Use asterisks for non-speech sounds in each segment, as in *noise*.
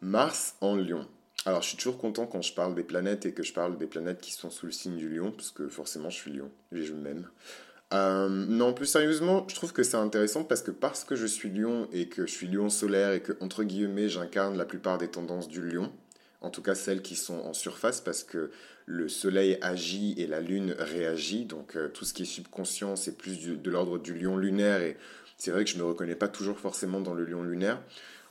Mars en lion. Alors, je suis toujours content quand je parle des planètes et que je parle des planètes qui sont sous le signe du lion, parce que forcément, je suis lion et je m'aime. Euh, non, plus sérieusement, je trouve que c'est intéressant parce que parce que je suis lion et que je suis lion solaire et que, entre guillemets, j'incarne la plupart des tendances du lion, en tout cas celles qui sont en surface parce que le soleil agit et la lune réagit, donc euh, tout ce qui est subconscient, c'est plus de l'ordre du lion lunaire et c'est vrai que je ne me reconnais pas toujours forcément dans le lion lunaire.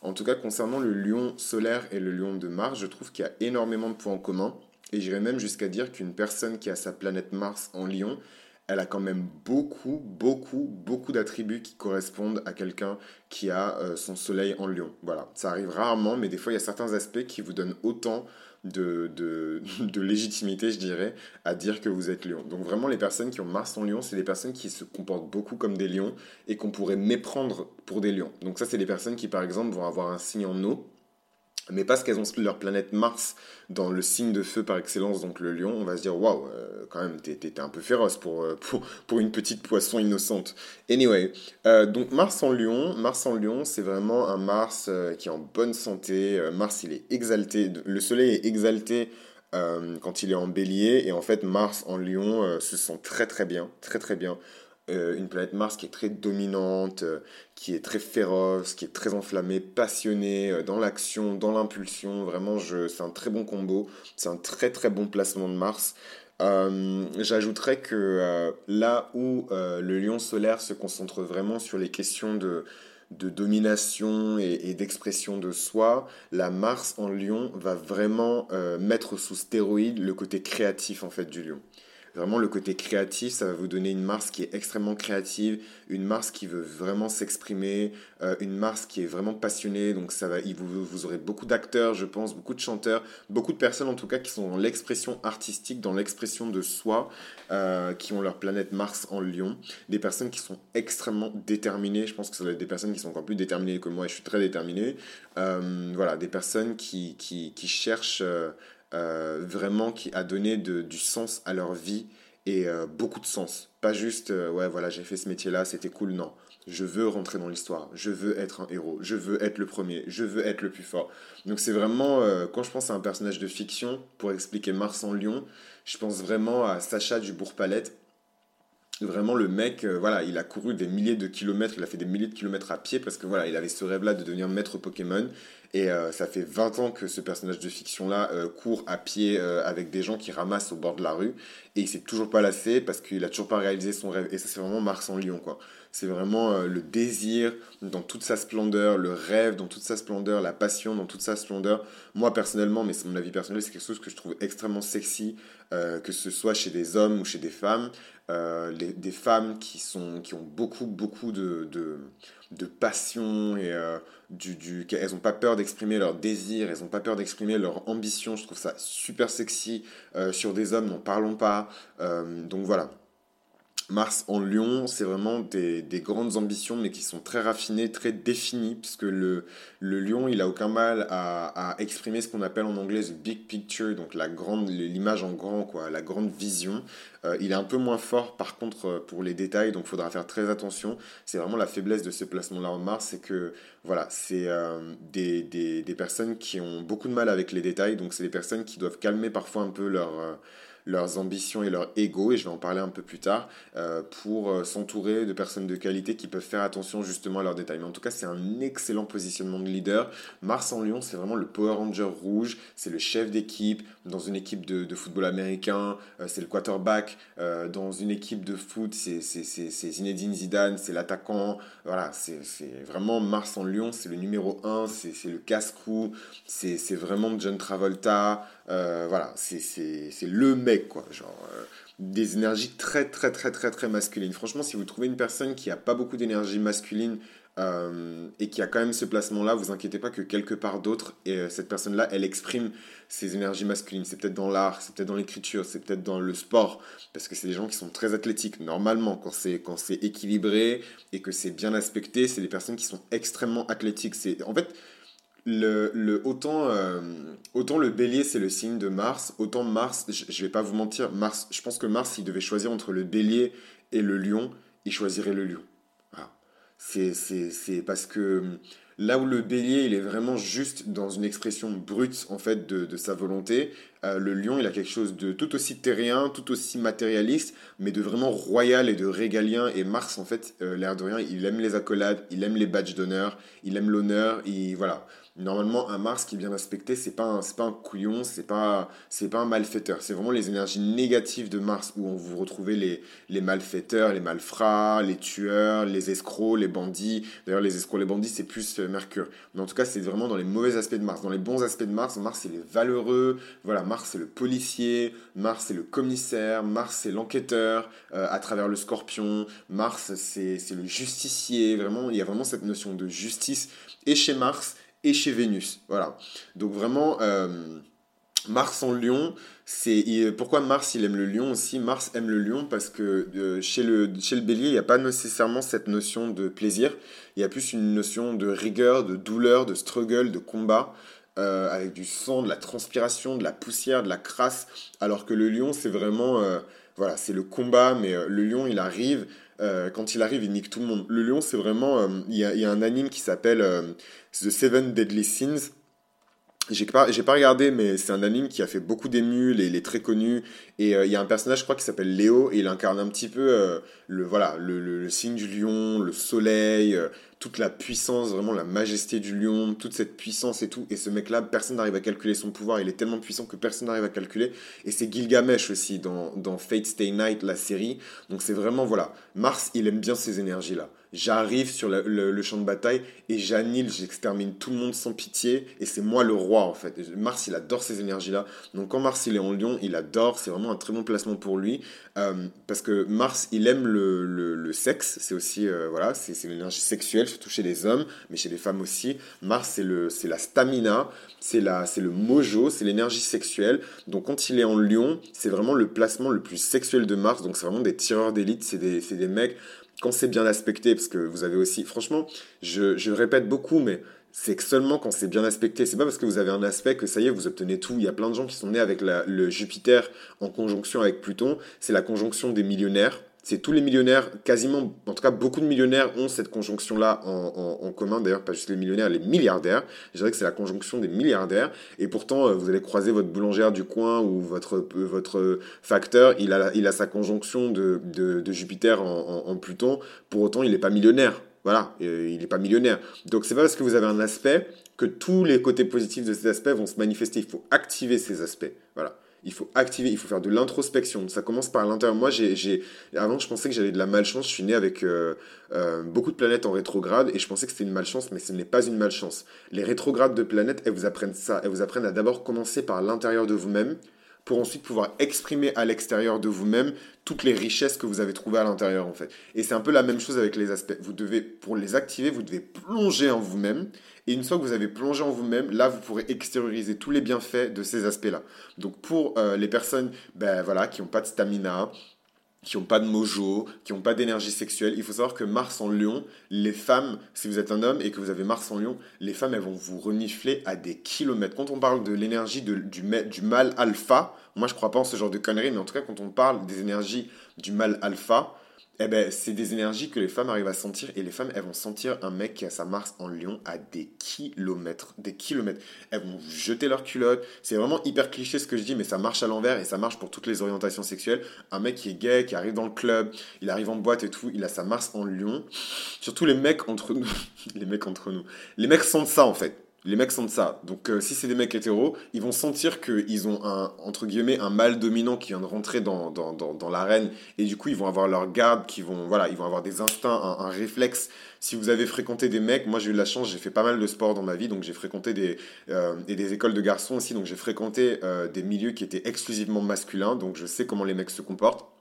En tout cas, concernant le lion solaire et le lion de Mars, je trouve qu'il y a énormément de points en commun. Et j'irais même jusqu'à dire qu'une personne qui a sa planète Mars en lion, elle a quand même beaucoup, beaucoup, beaucoup d'attributs qui correspondent à quelqu'un qui a euh, son soleil en lion. Voilà, ça arrive rarement, mais des fois, il y a certains aspects qui vous donnent autant de, de, *laughs* légitimité, je dirais, à dire que vous êtes lion. Donc vraiment, les personnes qui ont Mars en lion, c'est des personnes qui se comportent beaucoup comme des lions et qu'on pourrait méprendre pour des lions. Donc ça, c'est des personnes qui, par exemple, vont avoir un signe en eau mais parce qu'elles ont leur planète Mars dans le signe de feu par excellence, donc le lion, on va se dire waouh, euh, quand même, t'es, un peu féroce pour, euh, *laughs* pour, pour, une petite poisson innocente. Anyway, euh, donc Mars en lion, Mars en lion, c'est vraiment un Mars qui est en bonne santé. Mars, il est exalté, le soleil est exalté quand il est en bélier, et en fait, Mars en lion se sent très très bien, très très bien. Euh, une planète Mars qui est très dominante, euh, qui est très féroce, qui est très enflammée, passionnée euh, dans l'action, dans l'impulsion. Vraiment, c'est un très bon combo. C'est un très très bon placement de Mars. J'ajouterais que là où le lion solaire se concentre vraiment sur les questions de, domination et, et d'expression de soi, la Mars en lion va vraiment mettre sous stéroïde le côté créatif en fait du lion. Vraiment, le côté créatif, ça va vous donner une Mars qui est extrêmement créative, une Mars qui veut vraiment s'exprimer, euh, une Mars qui est vraiment passionnée. Donc, ça va, vous, vous aurez beaucoup d'acteurs, je pense, beaucoup de chanteurs, beaucoup de personnes en tout cas qui sont dans l'expression artistique, dans l'expression de soi, euh, qui ont leur planète Mars en lion. Des personnes qui sont extrêmement déterminées. Je pense que ça va être des personnes qui sont encore plus déterminées que moi et je suis très déterminé. Euh, voilà, des personnes qui, qui, cherchent vraiment qui a donné du sens à leur vie et euh, beaucoup de sens. Pas juste, euh, ouais, voilà, j'ai fait ce métier-là, c'était cool, non. Je veux rentrer dans l'histoire, je veux être un héros, je veux être le premier, je veux être le plus fort. Donc c'est vraiment, quand je pense à un personnage de fiction, pour expliquer Mars en Lion, je pense vraiment à Sacha du Bourg-Palette. Vraiment, le mec, voilà, il a couru des milliers de kilomètres, il a fait des milliers de kilomètres à pied parce que voilà, il avait ce rêve-là de devenir maître Pokémon. Et euh, ça fait 20 ans que ce personnage de fiction-là euh, court à pied euh, avec des gens qui ramassent au bord de la rue. Et il s'est toujours pas lassé parce qu'il a toujours pas réalisé son rêve. Et ça, c'est vraiment Mars en Lion, quoi. C'est vraiment le désir dans toute sa splendeur, le rêve dans toute sa splendeur, la passion dans toute sa splendeur. Moi, personnellement, mais c'est mon avis personnel, c'est quelque chose que je trouve extrêmement sexy, que ce soit chez des hommes ou chez des femmes. des femmes qui, sont, qui ont beaucoup, beaucoup de, de, passion et du, du, elles n'ont pas peur d'exprimer leur désir, elles n'ont pas peur d'exprimer leur ambition. Je trouve ça super sexy. Euh, sur des hommes, n'en parlons pas. Euh, donc voilà. Mars en lion, c'est vraiment des, des, grandes ambitions, mais qui sont très raffinées, très définies, puisque le, le lion, il a aucun mal à, exprimer ce qu'on appelle en anglais the big picture, donc la grande, l'image en grand, quoi, la grande vision. Euh, il est un peu moins fort, par contre, euh, pour les détails, donc il faudra faire très attention. C'est vraiment la faiblesse de ce placement-là en Mars, c'est que, voilà, c'est euh, des, des, des, personnes qui ont beaucoup de mal avec les détails, donc c'est des personnes qui doivent calmer parfois un peu leur leurs ambitions et leur ego, et je vais en parler un peu plus tard, euh, pour euh, s'entourer de personnes de qualité qui peuvent faire attention justement à leurs détails. Mais en tout cas, c'est un excellent positionnement de leader. Mars en Lyon, c'est vraiment le Power Ranger rouge, c'est le chef d'équipe dans une équipe de, football américain, euh, c'est le quarterback dans une équipe de foot, c'est Zinedine Zidane, c'est l'attaquant. Voilà, c'est vraiment Mars en Lyon, c'est le numéro 1, c'est le casse-cou, c'est vraiment John Travolta. voilà, c'est le mec quoi. Genre, euh, des énergies très, très, très, très, très masculines. Franchement, si vous trouvez une personne qui a pas beaucoup d'énergie masculine euh, et qui a quand même ce placement-là, vous inquiétez pas que quelque part d'autre, euh, cette personne-là, elle exprime ses énergies masculines. C'est peut-être dans l'art, c'est peut-être dans l'écriture, c'est peut-être dans le sport, parce que c'est des gens qui sont très athlétiques. Normalement, quand c'est quand c'est équilibré et que c'est bien aspecté, c'est des personnes qui sont extrêmement athlétiques. C'est en fait le, le, autant, euh, autant le bélier, c'est le signe de Mars, autant Mars, je, ne vais pas vous mentir, Mars, je pense que Mars, il devait choisir entre le bélier et le lion, il choisirait le lion. C'est parce que Là où le bélier, il est vraiment juste dans une expression brute, en fait, de, sa volonté, euh, le lion, il a quelque chose de tout aussi terrien, tout aussi matérialiste, mais de vraiment royal et de régalien. Et Mars, en fait, euh, l'air de rien, il aime les accolades, il aime les badges d'honneur, il aime l'honneur, il, voilà. Normalement, un Mars qui bien aspecté, c'est pas un, pas un couillon, c'est pas, c'est pas un malfaiteur. C'est vraiment les énergies négatives de Mars où on vous retrouvez les, les malfaiteurs, les malfrats, les tueurs, les escrocs, les bandits. D'ailleurs, les escrocs, les bandits, c'est plus euh, Mercure. Mais en tout cas, c'est vraiment dans les mauvais aspects de Mars. Dans les bons aspects de Mars, Mars, c'est les valeureux. Voilà, Mars, c'est le policier. Mars, c'est le commissaire. Mars, c'est l'enquêteur euh, à travers le scorpion. Mars, c'est le justicier. Vraiment, il y a vraiment cette notion de justice. Et chez Mars, et chez Vénus. Voilà. Donc vraiment, euh, Mars en lion, c'est pourquoi Mars il aime le lion aussi? Mars aime le lion parce que euh, chez, le, chez le bélier, il n'y a pas nécessairement cette notion de plaisir. Il y a plus une notion de rigueur, de douleur, de struggle, de combat. Euh, avec du sang, de la transpiration, de la poussière, de la crasse, alors que le lion, c'est vraiment, voilà, c'est le combat, mais le lion, il arrive, euh, quand il arrive, il nique tout le monde. Le lion, c'est vraiment. Euh, il y, a, un anime qui s'appelle euh, The Seven Deadly Sins. J'ai pas, pas regardé, mais c'est un anime qui a fait beaucoup d'émules il est très connu. Et il y a un personnage, je crois, qui s'appelle Léo, et il incarne un petit peu le, voilà, le, le, signe du lion, le soleil, toute la puissance, vraiment la majesté du lion, toute cette puissance et tout. Et ce mec-là, personne n'arrive à calculer son pouvoir. Il est tellement puissant que personne n'arrive à calculer. Et c'est Gilgamesh aussi dans, dans Fate Stay Night, la série. Donc c'est vraiment, voilà, Mars, il aime bien ces énergies-là. J'arrive sur le, champ de bataille et j'annule, j'extermine tout le monde sans pitié. Et c'est moi le roi, en fait. Mars, il adore ces énergies-là. Donc quand Mars, il est en lion, il adore. C'est vraiment un très bon placement pour lui. Euh, parce que Mars, il aime le, le, sexe. C'est aussi, euh, voilà, c'est l'énergie sexuelle, surtout chez les hommes, mais chez les femmes aussi. Mars, c'est la stamina, c'est le mojo, c'est l'énergie sexuelle. Donc quand il est en lion, c'est vraiment le placement le plus sexuel de Mars. Donc c'est vraiment des tireurs d'élite, c'est des, des mecs quand c'est bien aspecté, parce que vous avez aussi, franchement, je, je répète beaucoup, mais c'est que seulement quand c'est bien aspecté. C'est pas parce que vous avez un aspect que ça y est, vous obtenez tout. Il y a plein de gens qui sont nés avec le Jupiter en conjonction avec Pluton. C'est la conjonction des millionnaires c'est tous les millionnaires, quasiment, en tout cas beaucoup de millionnaires ont cette conjonction-là en, commun, d'ailleurs pas juste les millionnaires, les milliardaires. Je dirais que c'est la conjonction des milliardaires, et pourtant euh, vous allez croiser votre boulangère du coin ou votre, euh, facteur, il a, sa conjonction de, de, Jupiter en, Pluton, pour autant il n'est pas millionnaire. Voilà, euh, il n'est pas millionnaire. Donc c'est pas parce que vous avez un aspect que tous les côtés positifs de cet aspect vont se manifester. Il faut activer ces aspects. Voilà il faut activer, il faut faire de l'introspection. Ça commence par l'intérieur. Moi, j'ai, avant, je pensais que j'avais de la malchance. Je suis né avec euh, euh, beaucoup de planètes en rétrograde et je pensais que c'était une malchance, mais ce n'est pas une malchance. Les rétrogrades de planètes, elles vous apprennent ça. Elles vous apprennent à d'abord commencer par l'intérieur de vous-même pour ensuite pouvoir exprimer à l'extérieur de vous-même toutes les richesses que vous avez trouvées à l'intérieur en fait. Et c'est un peu la même chose avec les aspects. Vous devez, pour les activer, vous devez plonger en vous-même. Et une fois que vous avez plongé en vous-même, là, vous pourrez extérioriser tous les bienfaits de ces aspects-là. Donc pour euh, les personnes ben, voilà, qui n'ont pas de stamina, qui n'ont pas de mojo, qui n'ont pas d'énergie sexuelle. Il faut savoir que Mars en lion, les femmes, si vous êtes un homme et que vous avez Mars en lion, les femmes, elles vont vous renifler à des kilomètres. Quand on parle de l'énergie du, du mal alpha, moi je crois pas en ce genre de conneries, mais en tout cas quand on parle des énergies du mal alpha, eh ben, c'est des énergies que les femmes arrivent à sentir et les femmes, elles vont sentir un mec qui a sa Mars en lion à des kilomètres, des kilomètres. Elles vont jeter leur culotte. C'est vraiment hyper cliché ce que je dis, mais ça marche à l'envers et ça marche pour toutes les orientations sexuelles. Un mec qui est gay, qui arrive dans le club, il arrive en boîte et tout, il a sa Mars en lion. Surtout les mecs entre nous, *laughs* les mecs entre nous. Les mecs sentent ça en fait les mecs sentent ça. Donc euh, si c'est des mecs hétéros, ils vont sentir qu'ils ont un, entre guillemets, un mâle dominant qui vient de rentrer dans, l'arène, et du coup ils vont avoir leur garde, qui vont, voilà, ils vont avoir des instincts, un, réflexe. Si vous avez fréquenté des mecs, moi j'ai eu la chance, j'ai fait pas mal de sport dans ma vie, donc j'ai fréquenté des, euh, et des écoles de garçons aussi, donc j'ai fréquenté euh, des milieux qui étaient exclusivement masculins, donc je sais comment les mecs se comportent.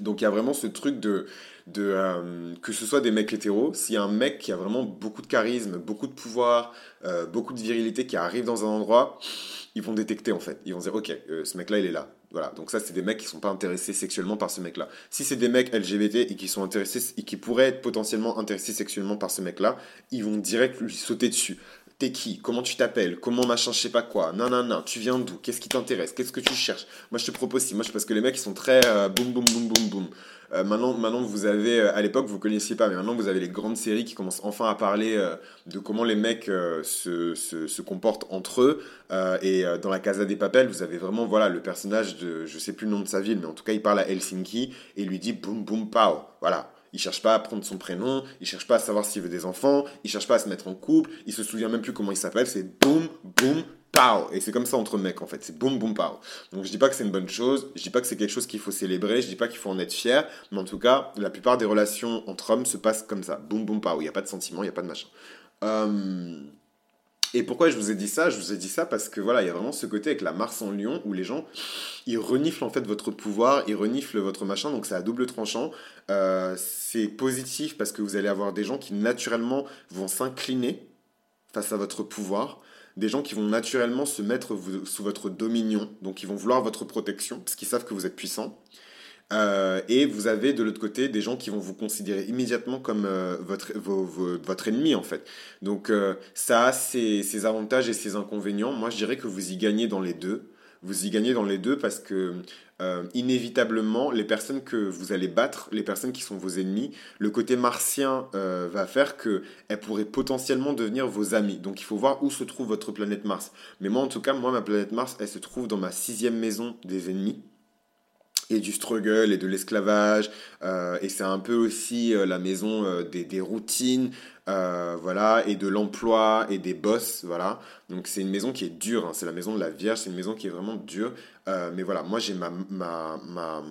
Donc il y a vraiment ce truc de, euh, que ce soit des mecs hétéros, s'il y a un mec qui a vraiment beaucoup de charisme, beaucoup de pouvoir, euh, beaucoup de virilité qui arrive dans un endroit, ils vont détecter en fait. Ils vont dire ok, euh, ce mec-là il est là. Voilà, donc ça c'est des mecs qui sont pas intéressés sexuellement par ce mec-là. Si c'est des mecs LGBT et qui sont intéressés et qui pourraient être potentiellement intéressés sexuellement par ce mec-là, ils vont direct lui sauter dessus T'es qui Comment tu t'appelles Comment machin, je sais pas quoi Non, non, non. Tu viens d'où Qu'est-ce qui t'intéresse Qu'est-ce que tu cherches Moi, je te propose si. Moi, je, parce que les mecs, ils sont très euh, boum, boum, boum, boum, boum. Euh, maintenant, maintenant, vous avez, euh, à l'époque, vous connaissiez pas, mais maintenant, vous avez les grandes séries qui commencent enfin à parler de comment les mecs se, se, comportent entre eux. et dans la Casa des Papels, vous avez vraiment, voilà, le personnage de, je sais plus le nom de sa ville, mais en tout cas, il parle à Helsinki et lui dit boum, boum, pow. Voilà. Il cherche pas à prendre son prénom, il cherche pas à savoir s'il veut des enfants, il cherche pas à se mettre en couple, il se souvient même plus comment il s'appelle, c'est boum, boum, pow. Et c'est comme ça entre mecs en fait, c'est boum, boum, pow. Donc je dis pas que c'est une bonne chose, je dis pas que c'est quelque chose qu'il faut célébrer, je dis pas qu'il faut en être fier, mais en tout cas, la plupart des relations entre hommes se passent comme ça, boum, boum, pow. Il n'y a pas de sentiment, il n'y a pas de machin. Euh... Et pourquoi je vous ai dit ça? Je vous ai dit ça parce que voilà, il y a vraiment ce côté avec la Mars en Lion où les gens, ils reniflent en fait votre pouvoir, ils reniflent votre machin, donc c'est à double tranchant. Euh, c'est positif parce que vous allez avoir des gens qui naturellement vont s'incliner face à votre pouvoir, des gens qui vont naturellement se mettre sous votre dominion, donc ils vont vouloir votre protection parce qu'ils savent que vous êtes puissant. Euh, et vous avez de l'autre côté des gens qui vont vous considérer immédiatement comme euh, votre, votre ennemi en fait. Donc euh, ça a ses, avantages et ses inconvénients. Moi je dirais que vous y gagnez dans les deux. Vous y gagnez dans les deux parce que inévitablement les personnes que vous allez battre, les personnes qui sont vos ennemis, le côté martien va faire qu'elles pourraient potentiellement devenir vos amis. Donc il faut voir où se trouve votre planète Mars. Mais moi en tout cas, moi ma planète Mars, elle se trouve dans ma sixième maison des ennemis et du struggle et de l'esclavage. Euh, et c'est un peu aussi euh, la maison euh, des, des, routines, voilà, et de l'emploi et des boss, voilà. Donc c'est une maison qui est dure, hein. c'est la maison de la Vierge, c'est une maison qui est vraiment dure. mais voilà, moi j'ai ma, ma, ma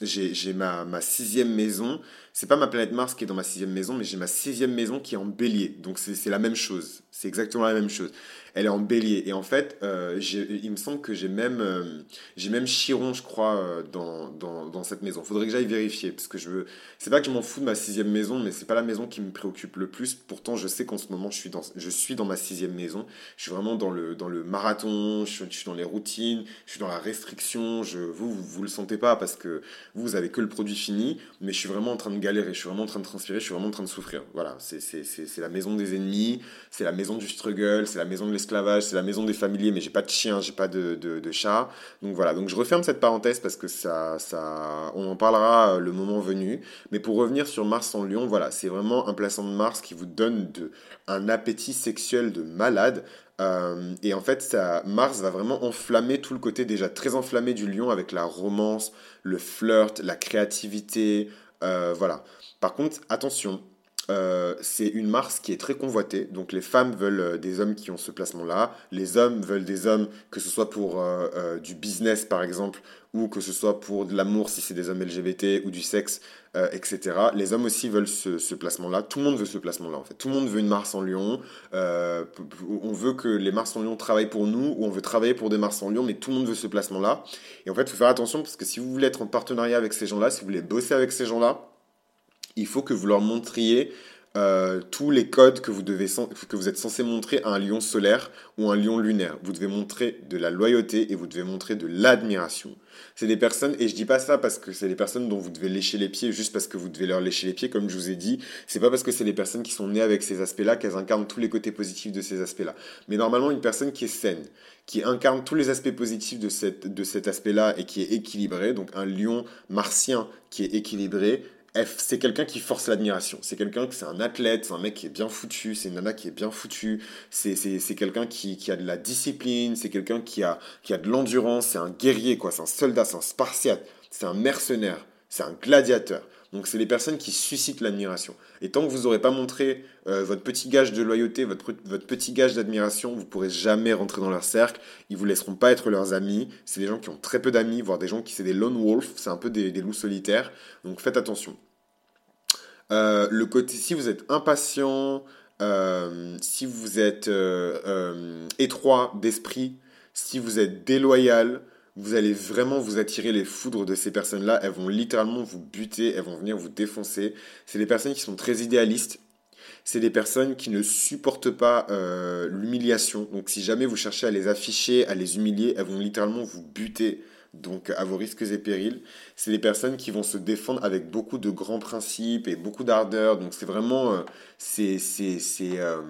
j'ai ma, ma, sixième maison. C'est pas ma planète Mars qui est dans ma sixième maison, mais j'ai ma sixième maison qui est en bélier. Donc c'est la même chose. C'est exactement la même chose elle est en bélier. Et en fait, euh, il me semble que j'ai même, euh, même Chiron, je crois, euh, dans, dans, dans, cette maison. Faudrait que j'aille vérifier, parce que je veux. C'est pas que je m'en fous de ma sixième maison, mais c'est pas la maison qui me préoccupe le plus. Pourtant, je sais qu'en ce moment, je suis, dans, je suis dans ma sixième maison. Je suis vraiment dans le, dans le marathon, je suis, dans les routines, je suis dans la restriction. Je, vous, vous, vous, le sentez pas parce que vous, vous avez que le produit fini, mais je suis vraiment en train de galérer, je suis vraiment en train de transpirer, je suis vraiment en train de souffrir. Voilà, c'est la maison des ennemis, c'est la maison du struggle, c'est la maison de c'est la maison des familiers, mais j'ai pas de chien, j'ai pas de, chat. Donc voilà, donc je referme cette parenthèse parce que ça, ça, on en parlera euh, le moment venu. Mais pour revenir sur Mars en Lion, voilà, c'est vraiment un placement de Mars qui vous donne de, un appétit sexuel de malade. Euh, et en fait, ça, Mars va vraiment enflammer tout le côté déjà très enflammé du lion avec la romance, le flirt, la créativité. Euh, voilà. Par contre, attention, euh, c'est une Mars qui est très convoitée. Donc les femmes veulent euh, des hommes qui ont ce placement-là. Les hommes veulent des hommes, que ce soit pour euh, du business par exemple, ou que ce soit pour de l'amour si c'est des hommes LGBT, ou du sexe, etc. Les hommes aussi veulent ce, placement-là. Tout le monde veut ce placement-là en fait. Tout le monde veut une Mars en Lion. on veut que les Mars en Lion travaillent pour nous, ou on veut travailler pour des Mars en Lion, mais tout le monde veut ce placement-là. Et en fait, il faut faire attention parce que si vous voulez être en partenariat avec ces gens-là, si vous voulez bosser avec ces gens-là, il faut que vous leur montriez euh, tous les codes que vous, devez, que vous êtes censé montrer à un lion solaire ou un lion lunaire. Vous devez montrer de la loyauté et vous devez montrer de l'admiration. C'est des personnes, et je dis pas ça parce que c'est des personnes dont vous devez lécher les pieds juste parce que vous devez leur lécher les pieds, comme je vous ai dit. C'est pas parce que c'est des personnes qui sont nées avec ces aspects-là qu'elles incarnent tous les côtés positifs de ces aspects-là. Mais normalement, une personne qui est saine, qui incarne tous les aspects positifs de, de cet aspect-là et qui est équilibré, donc un lion martien qui est équilibré, c'est quelqu'un qui force l'admiration. C'est quelqu'un que c'est un athlète, c'est un mec qui est bien foutu, c'est une nana qui est bien foutue, c'est, quelqu'un qui, a de la discipline, c'est quelqu'un qui a, qui a de l'endurance, c'est un guerrier, quoi, c'est un soldat, c'est un spartiate, c'est un mercenaire, c'est un gladiateur. Donc c'est les personnes qui suscitent l'admiration. Et tant que vous n'aurez pas montré euh, votre petit gage de loyauté, votre, votre petit gage d'admiration, vous ne pourrez jamais rentrer dans leur cercle. Ils vous laisseront pas être leurs amis. C'est des gens qui ont très peu d'amis, voire des gens qui c'est des lone wolves, c'est un peu des, loups solitaires. Donc faites attention. Euh, le côté, si vous êtes impatient, euh, si vous êtes étroit d'esprit, si vous êtes déloyal, vous allez vraiment vous attirer les foudres de ces personnes-là. Elles vont littéralement vous buter, elles vont venir vous défoncer. C'est des personnes qui sont très idéalistes. C'est des personnes qui ne supportent pas euh, l'humiliation. Donc si jamais vous cherchez à les afficher, à les humilier, elles vont littéralement vous buter. Donc à vos risques et périls. C'est des personnes qui vont se défendre avec beaucoup de grands principes et beaucoup d'ardeur. Donc c'est vraiment... Euh, c'est... c'est, euh,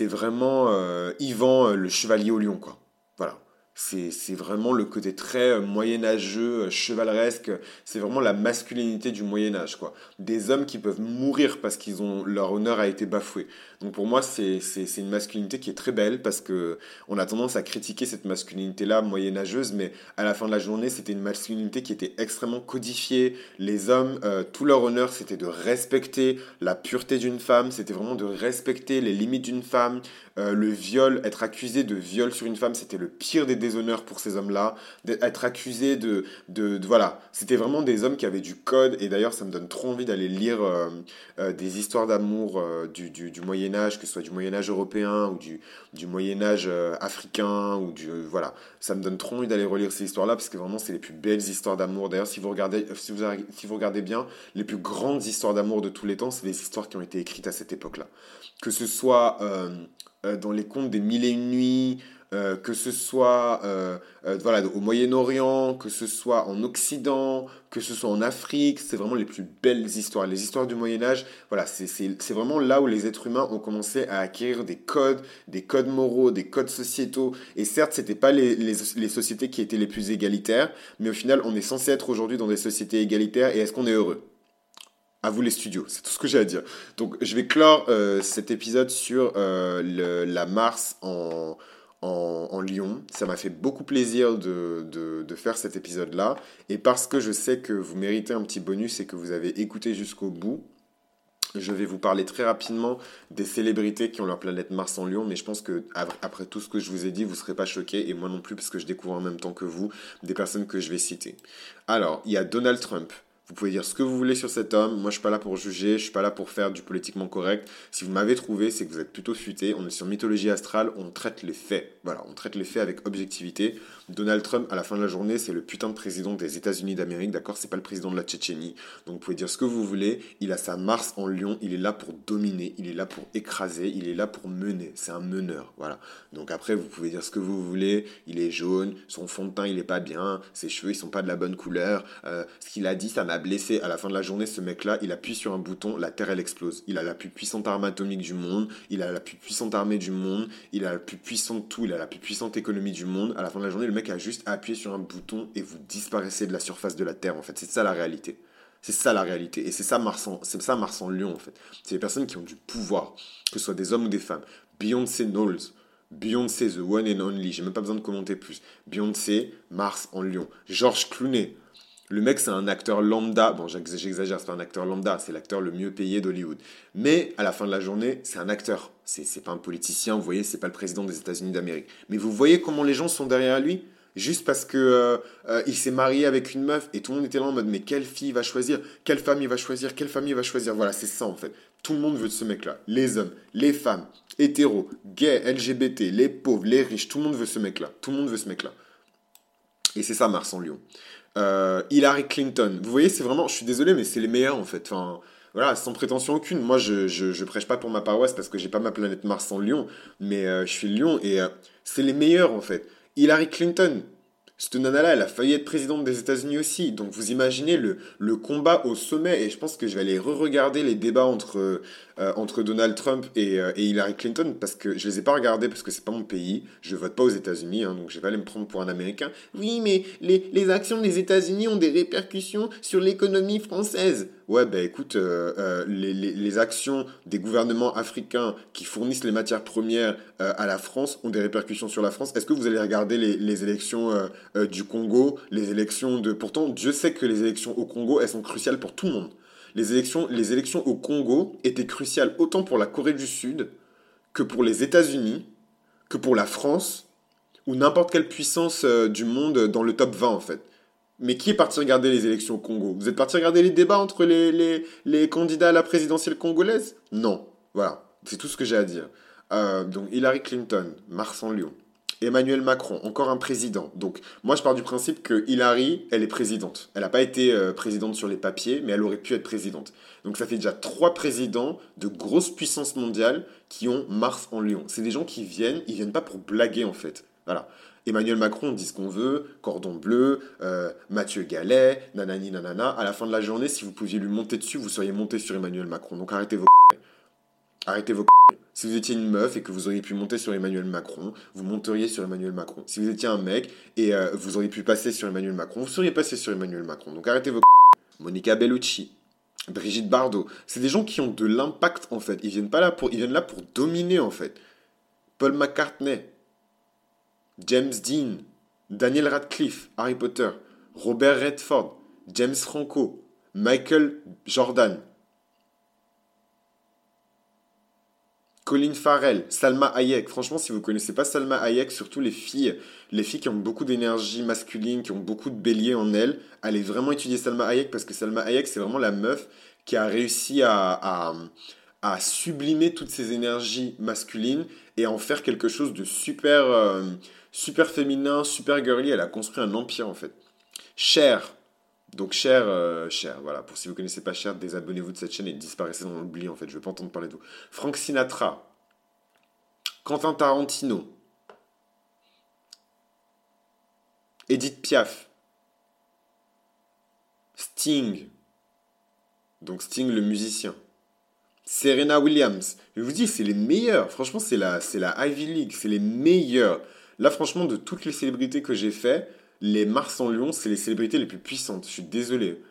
vraiment Yvan le chevalier au lion, quoi. Voilà. C'est vraiment le côté très euh, moyenâgeux, euh, chevaleresque. C'est vraiment la masculinité du Moyen Âge, quoi. Des hommes qui peuvent mourir parce qu'ils ont leur honneur a été bafoué. Donc pour moi, c'est une masculinité qui est très belle parce que on a tendance à critiquer cette masculinité-là moyenâgeuse, mais à la fin de la journée, c'était une masculinité qui était extrêmement codifiée. Les hommes, euh, tout leur honneur, c'était de respecter la pureté d'une femme, c'était vraiment de respecter les limites d'une femme. le viol, être accusé de viol sur une femme, c'était le pire des honneurs pour ces hommes-là, d'être accusés de, de, voilà, c'était vraiment des hommes qui avaient du code, et d'ailleurs ça me donne trop envie d'aller lire euh, euh, des histoires d'amour euh, du, du, du, Moyen Âge, que ce soit du Moyen Âge européen ou du, du Moyen Âge africain, ou du, voilà, ça me donne trop envie d'aller relire ces histoires-là, parce que vraiment c'est les plus belles histoires d'amour, d'ailleurs si vous regardez, si vous, si vous regardez bien, les plus grandes histoires d'amour de tous les temps, c'est les histoires qui ont été écrites à cette époque-là. Que ce soit dans les contes des mille et une nuits, euh, que ce soit euh, euh, voilà, au Moyen-Orient, que ce soit en Occident, que ce soit en Afrique, c'est vraiment les plus belles histoires. Les histoires du Moyen-Âge, voilà, c'est vraiment là où les êtres humains ont commencé à acquérir des codes, des codes moraux, des codes sociétaux. Et certes, ce n'étaient pas les, les, les, sociétés qui étaient les plus égalitaires, mais au final, on est censé être aujourd'hui dans des sociétés égalitaires et est-ce qu'on est heureux? À vous les studios, c'est tout ce que j'ai à dire. Donc je vais clore cet épisode sur le, la Mars en, en, Lyon. Ça m'a fait beaucoup plaisir de, de, faire cet épisode-là. Et parce que je sais que vous méritez un petit bonus et que vous avez écouté jusqu'au bout, je vais vous parler très rapidement des célébrités qui ont leur planète Mars en Lyon, mais je pense que après tout ce que je vous ai dit, vous ne serez pas choqués, et moi non plus, parce que je découvre en même temps que vous des personnes que je vais citer. Alors, il y a Donald Trump. Vous pouvez dire ce que vous voulez sur cet homme. Moi, je suis pas là pour juger, je suis pas là pour faire du politiquement correct. Si vous m'avez trouvé, c'est que vous êtes plutôt futé. On est sur mythologie astrale, on traite les faits. Voilà, on traite les faits avec objectivité. Donald Trump, à la fin de la journée, c'est le putain de président des États-Unis d'Amérique, d'accord? C'est pas le président de la Tchétchénie. Donc vous pouvez dire ce que vous voulez. Il a sa Mars en Lion. Il est là pour dominer. Il est là pour écraser. Il est là pour mener. C'est un meneur. Voilà. Donc après, vous pouvez dire ce que vous voulez. Il est jaune. Son fond de teint, il est pas bien. Ses cheveux, ils sont pas de la bonne couleur. Euh, ce qu'il a dit, ça m'a blessé. À la fin de la journée, ce mec-là, il appuie sur un bouton, la Terre, elle explose. Il a la plus puissante arme atomique du monde, il a la plus puissante armée du monde, il a la plus puissante tout, il a la plus puissante économie du monde. À la fin de la journée, le mec a juste appuyé sur un bouton et vous disparaissez de la surface de la Terre, en fait. C'est ça la réalité. C'est ça la réalité. Et c'est ça Mars c'est ça Mars en Lion, en fait. C'est les personnes qui ont du pouvoir, que ce soit des hommes ou des femmes. Beyoncé Knowles, Beyoncé, The One and Only, j'ai même pas besoin de commenter plus. Beyoncé, Mars en Lion. Georges Clooney, le mec, c'est un acteur lambda. Bon, j'exagère, c'est pas un acteur lambda, c'est l'acteur le mieux payé d'Hollywood. Mais à la fin de la journée, c'est un acteur. C'est pas un politicien, vous voyez, c'est pas le président des États-Unis d'Amérique. Mais vous voyez comment les gens sont derrière lui? Juste parce que euh, euh, il s'est marié avec une meuf et tout le monde était là en mode mais quelle fille va choisir? Quelle femme il va choisir? Quelle famille il va choisir? Voilà, c'est ça en fait. Tout le monde veut de ce mec-là. Les hommes, les femmes, hétéros, gays, LGBT, les pauvres, les riches, tout le monde veut ce mec-là. Tout le monde veut ce mec-là. Et c'est ça Mars en Lyon. Euh, Hillary Clinton. Vous voyez, c'est vraiment, je suis désolé, mais c'est les meilleurs en fait. Enfin, voilà, sans prétention aucune. Moi, je, je, prêche pas pour ma paroisse parce que j'ai pas ma planète Mars en Lyon, mais euh, je suis Lyon et euh, c'est les meilleurs en fait. Hillary Clinton, cette nana-là, elle a failli être présidente des États-Unis aussi. Donc vous imaginez le, le combat au sommet. Et je pense que je vais aller re-regarder les débats entre, euh, entre Donald Trump et, euh, et, Hillary Clinton parce que je les ai pas regardés parce que c'est pas mon pays. Je vote pas aux États-Unis, hein, donc je vais pas aller me prendre pour un Américain. Oui, mais les, les actions des États-Unis ont des répercussions sur l'économie française. Ouais, ben écoute, euh, les, les, les, actions des gouvernements africains qui fournissent les matières premières à la France ont des répercussions sur la France. Est-ce que vous allez regarder les, les élections du Congo, les élections de... Pourtant, Dieu sait que les élections au Congo, elles sont cruciales pour tout le monde les élections, les élections au Congo étaient cruciales autant pour la Corée du Sud que pour les États-Unis, que pour la France, ou n'importe quelle puissance euh, du monde dans le top 20 en fait. Mais qui est parti regarder les élections au Congo? Vous êtes parti regarder les débats entre les, les, candidats à la présidentielle congolaise? Non. Voilà, c'est tout ce que j'ai à dire. Euh, donc Hillary Clinton, Mars en Lyon. Emmanuel Macron, encore un président. Donc moi je pars du principe que Hillary, elle est présidente. Elle n'a pas été euh, présidente sur les papiers, mais elle aurait pu être présidente. Donc ça fait déjà trois présidents de grosses puissances mondiales qui ont Mars en Lion. C'est des gens qui viennent, ils viennent pas pour blaguer en fait. Voilà. Emmanuel Macron, on dit ce qu'on veut, cordon bleu, euh, Mathieu Gallet, nanani nanana. À la fin de la journée, si vous pouviez lui monter dessus, vous seriez monté sur Emmanuel Macron. Donc arrêtez vos Arrêtez vos Si vous étiez une meuf et que vous auriez pu monter sur Emmanuel Macron, vous monteriez sur Emmanuel Macron. Si vous étiez un mec et euh, vous auriez pu passer sur Emmanuel Macron, vous seriez passé sur Emmanuel Macron. Donc arrêtez vos Monica Bellucci, Brigitte Bardot, c'est des gens qui ont de l'impact en fait. Ils viennent pas là pour, ils viennent là pour dominer en fait. Paul McCartney, James Dean, Daniel Radcliffe, Harry Potter, Robert Redford, James Franco, Michael Jordan, Colin Farrell, Salma Hayek. Franchement, si vous ne connaissez pas Salma Hayek, surtout les filles, les filles qui ont beaucoup d'énergie masculine, qui ont beaucoup de bélier en elles, allez vraiment étudier Salma Hayek parce que Salma Hayek, c'est vraiment la meuf qui a réussi à, à, sublimer toutes ces énergies masculines et en faire quelque chose de super, euh, super féminin, super girly. Elle a construit un empire en fait. Cher. Donc Cher, euh, Cher, voilà. Pour si vous connaissez pas Cher, désabonnez-vous de cette chaîne et disparaissez dans l'oubli en fait. Je veux pas entendre parler de vous. Frank Sinatra. Quentin Tarantino. Edith Piaf. Sting. Donc Sting le musicien. Serena Williams. Je vous dis, c'est les meilleurs. Franchement, c'est la, c'est la Ivy League. C'est les meilleurs. Là, franchement, de toutes les célébrités que j'ai fait, les Mars en Lyon, c'est les célébrités les plus puissantes. Je suis désolé.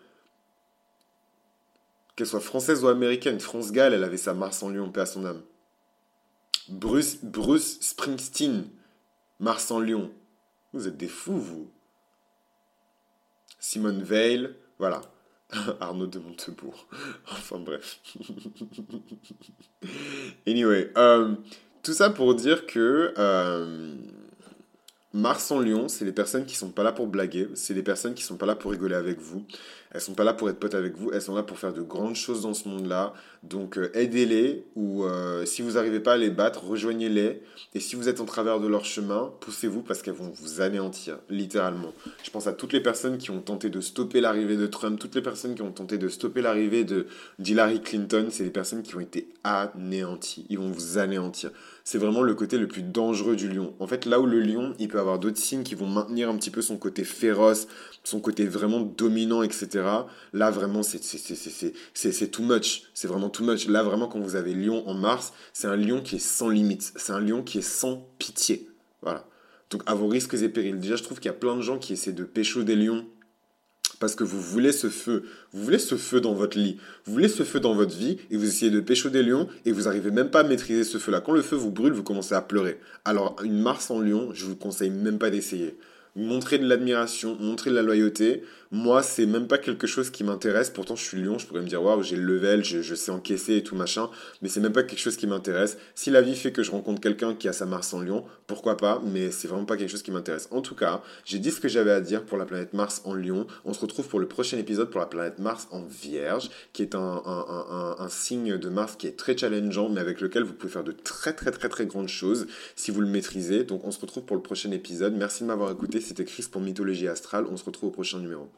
Qu'elle soit française ou américaine, France Gall, elle avait sa Mars en Lyon, paix à son âme. Bruce, Bruce Springsteen, Mars en Lyon. Vous êtes des fous, vous. Simone Veil, voilà. *laughs* Arnaud de Montebourg. *laughs* enfin bref. *laughs* anyway, euh, tout ça pour dire que euh, Mars en Lion, c'est les personnes qui sont pas là pour blaguer, c'est les personnes qui sont pas là pour rigoler avec vous, elles sont pas là pour être potes avec vous, elles sont là pour faire de grandes choses dans ce monde-là. Donc euh, aidez-les ou euh, si vous n'arrivez pas à les battre, rejoignez-les. Et si vous êtes en travers de leur chemin, poussez-vous parce qu'elles vont vous anéantir, littéralement. Je pense à toutes les personnes qui ont tenté de stopper l'arrivée de Trump, toutes les personnes qui ont tenté de stopper l'arrivée de d'Hillary Clinton, c'est des personnes qui ont été anéanties. Ils vont vous anéantir. C'est vraiment le côté le plus dangereux du lion. En fait, là où le lion, il peut avoir d'autres signes qui vont maintenir un petit peu son côté féroce, son côté vraiment dominant, etc. Là, vraiment, c'est too much. C'est vraiment too much. Là, vraiment, quand vous avez Lion en mars, c'est un lion qui est sans limite. C'est un lion qui est sans pitié. Voilà. Donc, à vos risques et périls. Déjà, je trouve qu'il y a plein de gens qui essaient de pécho des lions parce que vous voulez ce feu, vous voulez ce feu dans votre lit, vous voulez ce feu dans votre vie, et vous essayez de pécho des lions, et vous n'arrivez même pas à maîtriser ce feu-là. Quand le feu vous brûle, vous commencez à pleurer. Alors, une Mars en lion, je vous conseille même pas d'essayer montrer de l'admiration, montrer de la loyauté, moi, c'est même pas quelque chose qui m'intéresse. Pourtant, je suis lion, je pourrais me dire, waouh, j'ai le level, je, sais encaisser et tout machin, mais c'est même pas quelque chose qui m'intéresse. Si la vie fait que je rencontre quelqu'un qui a sa Mars en lion, pourquoi pas, mais c'est vraiment pas quelque chose qui m'intéresse. En tout cas, j'ai dit ce que j'avais à dire pour la planète Mars en lion. On se retrouve pour le prochain épisode pour la planète Mars en vierge, qui est un, un signe de Mars qui est très challengeant, mais avec lequel vous pouvez faire de très très très très grandes choses si vous le maîtrisez. Donc, on se retrouve pour le prochain épisode. Merci de m'avoir écouté. C'était Chris pour Mythologie Astrale. On se retrouve au prochain numéro.